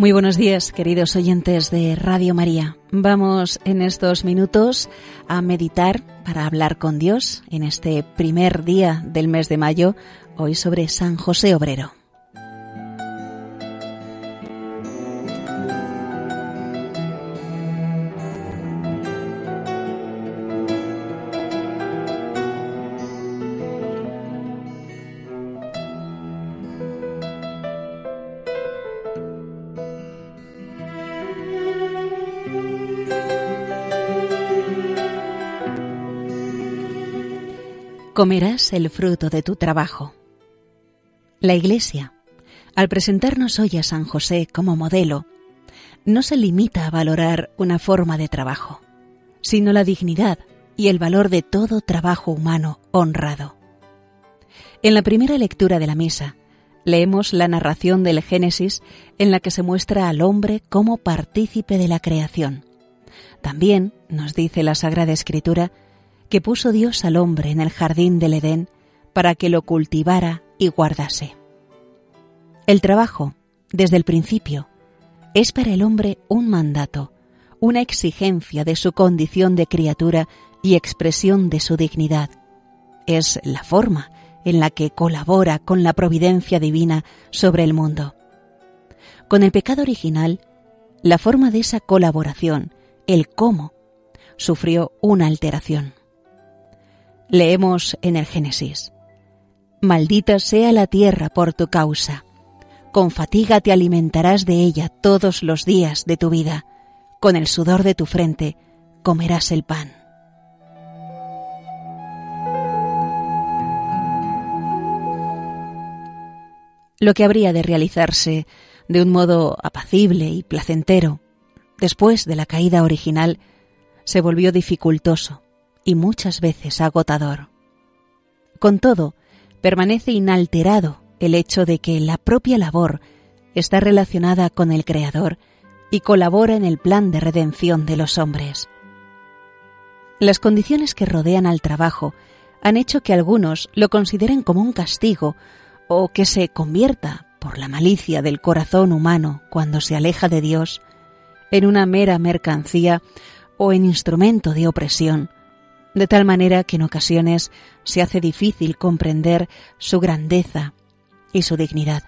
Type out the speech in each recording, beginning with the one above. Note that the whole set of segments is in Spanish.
Muy buenos días, queridos oyentes de Radio María. Vamos en estos minutos a meditar para hablar con Dios en este primer día del mes de mayo, hoy sobre San José Obrero. Comerás el fruto de tu trabajo. La Iglesia, al presentarnos hoy a San José como modelo, no se limita a valorar una forma de trabajo, sino la dignidad y el valor de todo trabajo humano honrado. En la primera lectura de la misa, leemos la narración del Génesis en la que se muestra al hombre como partícipe de la creación. También, nos dice la Sagrada Escritura, que puso Dios al hombre en el jardín del Edén para que lo cultivara y guardase. El trabajo, desde el principio, es para el hombre un mandato, una exigencia de su condición de criatura y expresión de su dignidad. Es la forma en la que colabora con la providencia divina sobre el mundo. Con el pecado original, la forma de esa colaboración, el cómo, sufrió una alteración. Leemos en el Génesis. Maldita sea la tierra por tu causa. Con fatiga te alimentarás de ella todos los días de tu vida. Con el sudor de tu frente comerás el pan. Lo que habría de realizarse de un modo apacible y placentero después de la caída original se volvió dificultoso y muchas veces agotador. Con todo, permanece inalterado el hecho de que la propia labor está relacionada con el Creador y colabora en el plan de redención de los hombres. Las condiciones que rodean al trabajo han hecho que algunos lo consideren como un castigo o que se convierta, por la malicia del corazón humano cuando se aleja de Dios, en una mera mercancía o en instrumento de opresión, de tal manera que en ocasiones se hace difícil comprender su grandeza y su dignidad.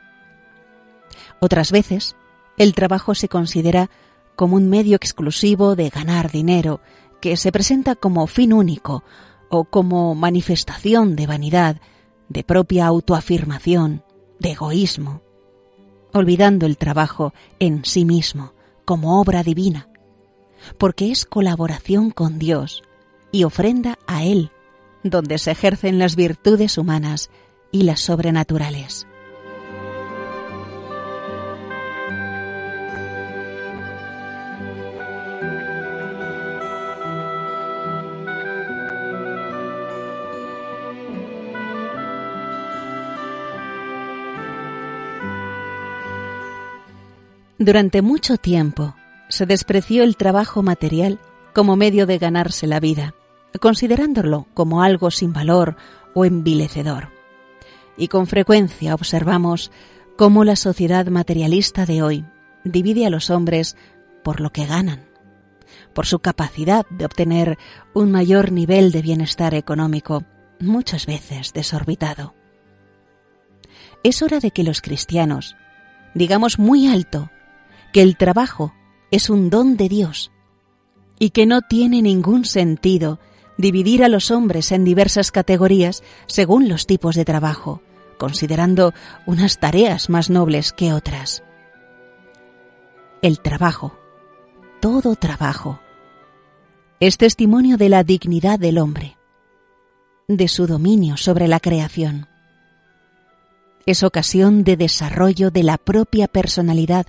Otras veces, el trabajo se considera como un medio exclusivo de ganar dinero, que se presenta como fin único o como manifestación de vanidad, de propia autoafirmación, de egoísmo, olvidando el trabajo en sí mismo como obra divina, porque es colaboración con Dios y ofrenda a Él, donde se ejercen las virtudes humanas y las sobrenaturales. Durante mucho tiempo se despreció el trabajo material como medio de ganarse la vida considerándolo como algo sin valor o envilecedor. Y con frecuencia observamos cómo la sociedad materialista de hoy divide a los hombres por lo que ganan, por su capacidad de obtener un mayor nivel de bienestar económico, muchas veces desorbitado. Es hora de que los cristianos digamos muy alto que el trabajo es un don de Dios y que no tiene ningún sentido dividir a los hombres en diversas categorías según los tipos de trabajo, considerando unas tareas más nobles que otras. El trabajo, todo trabajo, es testimonio de la dignidad del hombre, de su dominio sobre la creación. Es ocasión de desarrollo de la propia personalidad,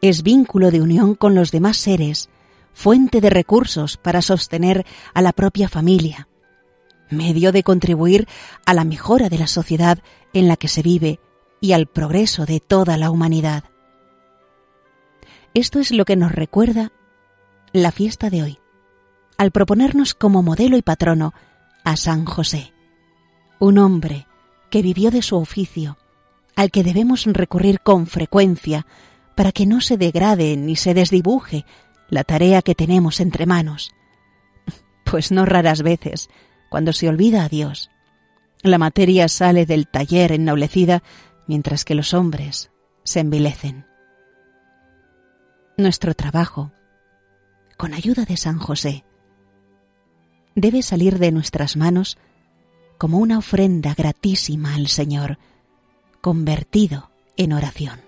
es vínculo de unión con los demás seres fuente de recursos para sostener a la propia familia, medio de contribuir a la mejora de la sociedad en la que se vive y al progreso de toda la humanidad. Esto es lo que nos recuerda la fiesta de hoy, al proponernos como modelo y patrono a San José, un hombre que vivió de su oficio, al que debemos recurrir con frecuencia para que no se degrade ni se desdibuje la tarea que tenemos entre manos. Pues no raras veces, cuando se olvida a Dios, la materia sale del taller ennoblecida mientras que los hombres se envilecen. Nuestro trabajo, con ayuda de San José, debe salir de nuestras manos como una ofrenda gratísima al Señor, convertido en oración.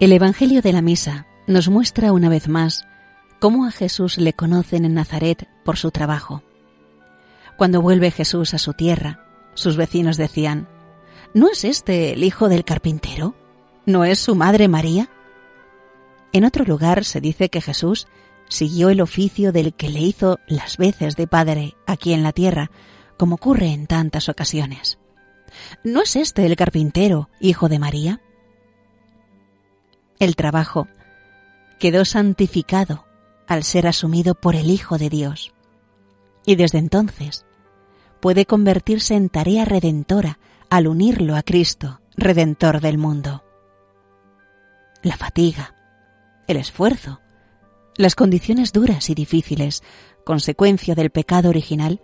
El Evangelio de la Misa nos muestra una vez más cómo a Jesús le conocen en Nazaret por su trabajo. Cuando vuelve Jesús a su tierra, sus vecinos decían, ¿No es este el hijo del carpintero? ¿No es su madre María? En otro lugar se dice que Jesús siguió el oficio del que le hizo las veces de padre aquí en la tierra, como ocurre en tantas ocasiones. ¿No es este el carpintero, hijo de María? El trabajo quedó santificado al ser asumido por el Hijo de Dios. Y desde entonces puede convertirse en tarea redentora al unirlo a Cristo, Redentor del mundo. La fatiga, el esfuerzo, las condiciones duras y difíciles, consecuencia del pecado original,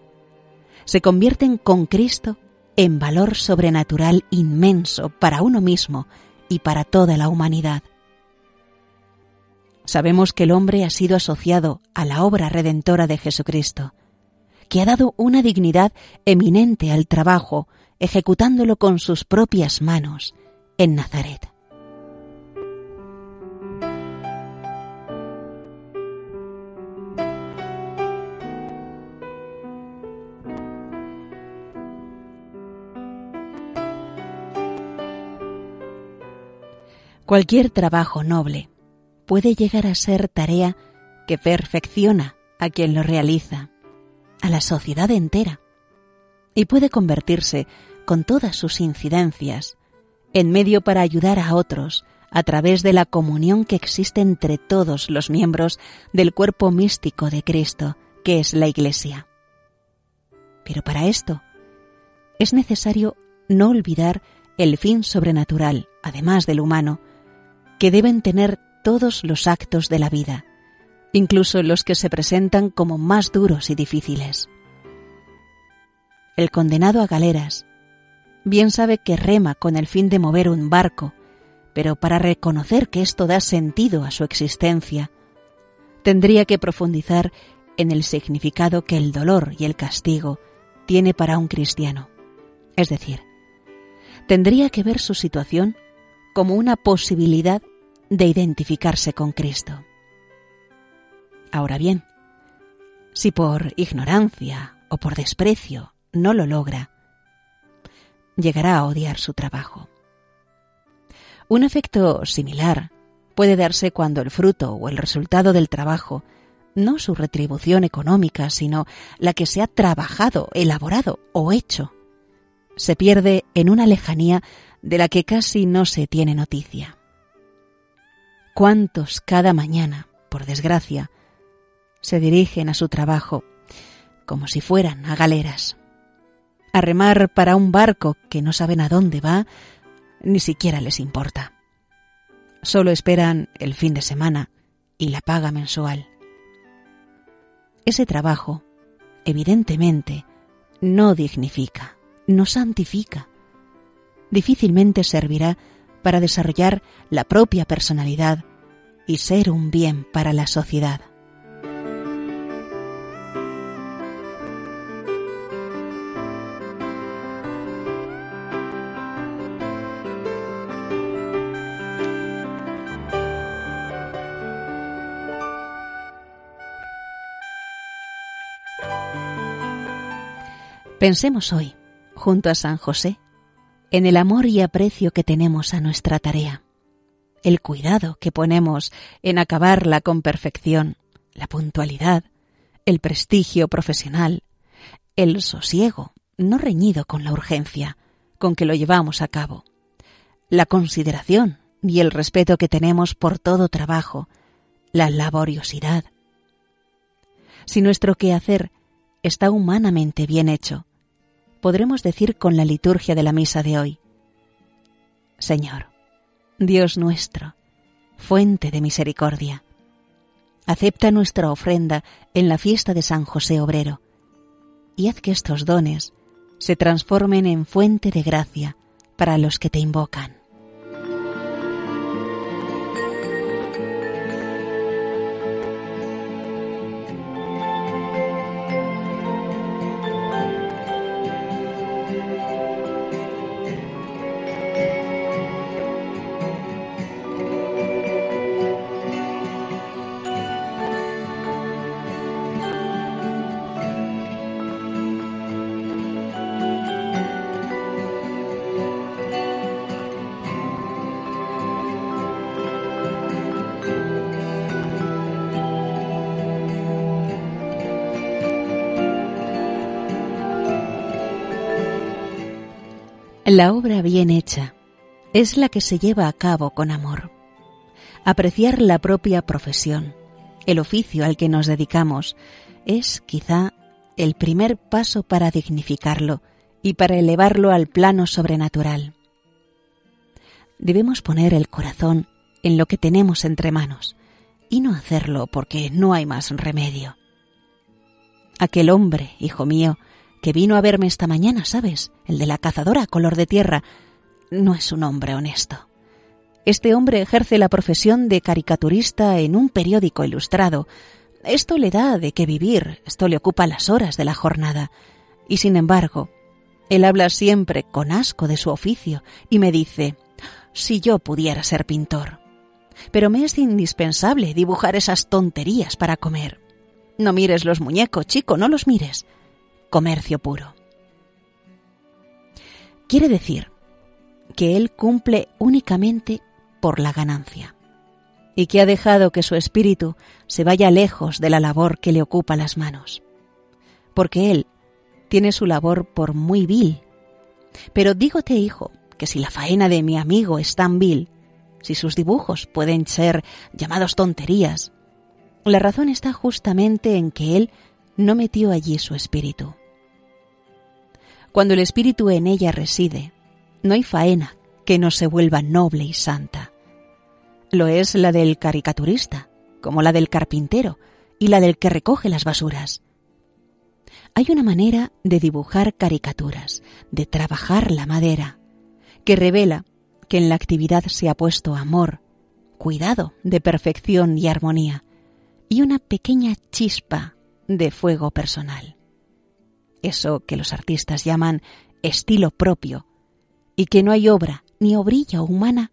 se convierten con Cristo en valor sobrenatural inmenso para uno mismo y para toda la humanidad. Sabemos que el hombre ha sido asociado a la obra redentora de Jesucristo, que ha dado una dignidad eminente al trabajo, ejecutándolo con sus propias manos en Nazaret. Cualquier trabajo noble, puede llegar a ser tarea que perfecciona a quien lo realiza, a la sociedad entera, y puede convertirse, con todas sus incidencias, en medio para ayudar a otros a través de la comunión que existe entre todos los miembros del cuerpo místico de Cristo, que es la Iglesia. Pero para esto es necesario no olvidar el fin sobrenatural, además del humano, que deben tener todos los actos de la vida, incluso los que se presentan como más duros y difíciles. El condenado a galeras bien sabe que rema con el fin de mover un barco, pero para reconocer que esto da sentido a su existencia, tendría que profundizar en el significado que el dolor y el castigo tiene para un cristiano. Es decir, tendría que ver su situación como una posibilidad de identificarse con Cristo. Ahora bien, si por ignorancia o por desprecio no lo logra, llegará a odiar su trabajo. Un efecto similar puede darse cuando el fruto o el resultado del trabajo, no su retribución económica, sino la que se ha trabajado, elaborado o hecho, se pierde en una lejanía de la que casi no se tiene noticia cuántos cada mañana, por desgracia, se dirigen a su trabajo como si fueran a galeras, a remar para un barco que no saben a dónde va, ni siquiera les importa. Solo esperan el fin de semana y la paga mensual. Ese trabajo, evidentemente, no dignifica, no santifica. Difícilmente servirá para desarrollar la propia personalidad y ser un bien para la sociedad. Pensemos hoy, junto a San José, en el amor y aprecio que tenemos a nuestra tarea, el cuidado que ponemos en acabarla con perfección, la puntualidad, el prestigio profesional, el sosiego, no reñido con la urgencia con que lo llevamos a cabo, la consideración y el respeto que tenemos por todo trabajo, la laboriosidad. Si nuestro quehacer está humanamente bien hecho, podremos decir con la liturgia de la misa de hoy, Señor, Dios nuestro, fuente de misericordia, acepta nuestra ofrenda en la fiesta de San José Obrero y haz que estos dones se transformen en fuente de gracia para los que te invocan. La obra bien hecha es la que se lleva a cabo con amor. Apreciar la propia profesión, el oficio al que nos dedicamos, es quizá el primer paso para dignificarlo y para elevarlo al plano sobrenatural. Debemos poner el corazón en lo que tenemos entre manos y no hacerlo porque no hay más remedio. Aquel hombre, hijo mío, que vino a verme esta mañana, ¿sabes? El de la cazadora color de tierra. No es un hombre honesto. Este hombre ejerce la profesión de caricaturista en un periódico ilustrado. Esto le da de qué vivir, esto le ocupa las horas de la jornada. Y sin embargo, él habla siempre con asco de su oficio y me dice, si yo pudiera ser pintor. Pero me es indispensable dibujar esas tonterías para comer. No mires los muñecos, chico, no los mires comercio puro. Quiere decir que él cumple únicamente por la ganancia y que ha dejado que su espíritu se vaya lejos de la labor que le ocupa las manos, porque él tiene su labor por muy vil. Pero dígote, hijo, que si la faena de mi amigo es tan vil, si sus dibujos pueden ser llamados tonterías, la razón está justamente en que él no metió allí su espíritu. Cuando el espíritu en ella reside, no hay faena que no se vuelva noble y santa. Lo es la del caricaturista, como la del carpintero y la del que recoge las basuras. Hay una manera de dibujar caricaturas, de trabajar la madera, que revela que en la actividad se ha puesto amor, cuidado de perfección y armonía, y una pequeña chispa de fuego personal eso que los artistas llaman estilo propio, y que no hay obra ni obrilla humana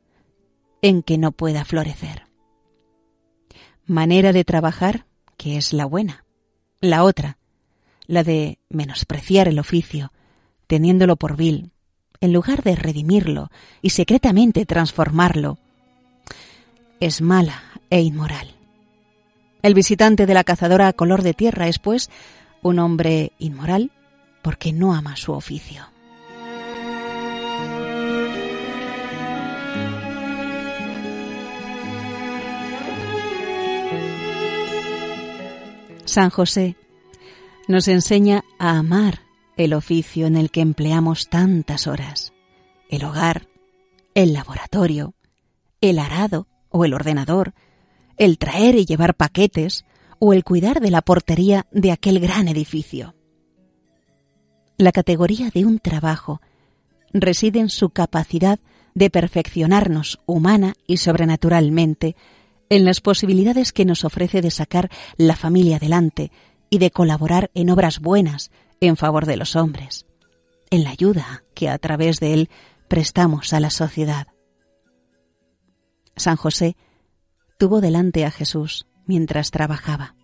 en que no pueda florecer. Manera de trabajar que es la buena. La otra, la de menospreciar el oficio, teniéndolo por vil, en lugar de redimirlo y secretamente transformarlo, es mala e inmoral. El visitante de la cazadora a color de tierra es, pues, un hombre inmoral porque no ama su oficio. San José nos enseña a amar el oficio en el que empleamos tantas horas, el hogar, el laboratorio, el arado o el ordenador, el traer y llevar paquetes o el cuidar de la portería de aquel gran edificio. La categoría de un trabajo reside en su capacidad de perfeccionarnos humana y sobrenaturalmente en las posibilidades que nos ofrece de sacar la familia adelante y de colaborar en obras buenas en favor de los hombres, en la ayuda que a través de él prestamos a la sociedad. San José tuvo delante a Jesús mientras trabajaba.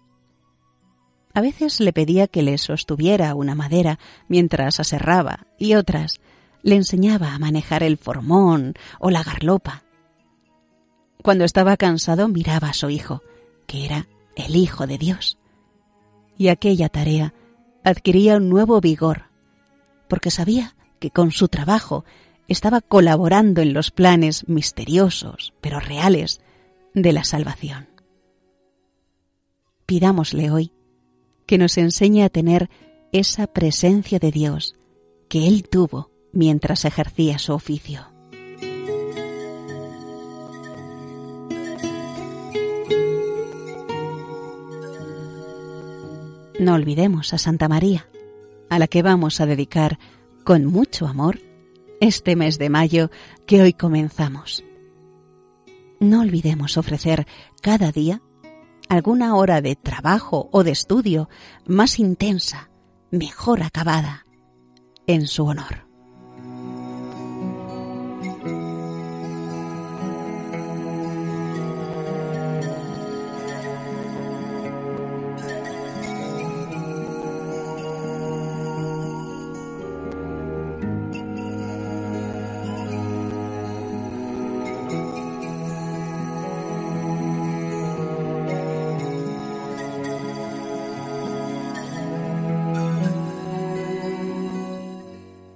A veces le pedía que le sostuviera una madera mientras aserraba y otras le enseñaba a manejar el formón o la garlopa. Cuando estaba cansado miraba a su hijo, que era el Hijo de Dios. Y aquella tarea adquiría un nuevo vigor, porque sabía que con su trabajo estaba colaborando en los planes misteriosos, pero reales, de la salvación. Pidámosle hoy que nos enseñe a tener esa presencia de Dios que Él tuvo mientras ejercía su oficio. No olvidemos a Santa María, a la que vamos a dedicar con mucho amor este mes de mayo que hoy comenzamos. No olvidemos ofrecer cada día alguna hora de trabajo o de estudio más intensa, mejor acabada, en su honor.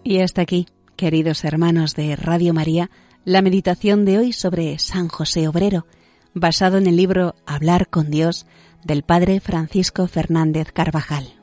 Y hasta aquí, queridos hermanos de Radio María, la meditación de hoy sobre San José Obrero, basado en el libro Hablar con Dios del Padre Francisco Fernández Carvajal.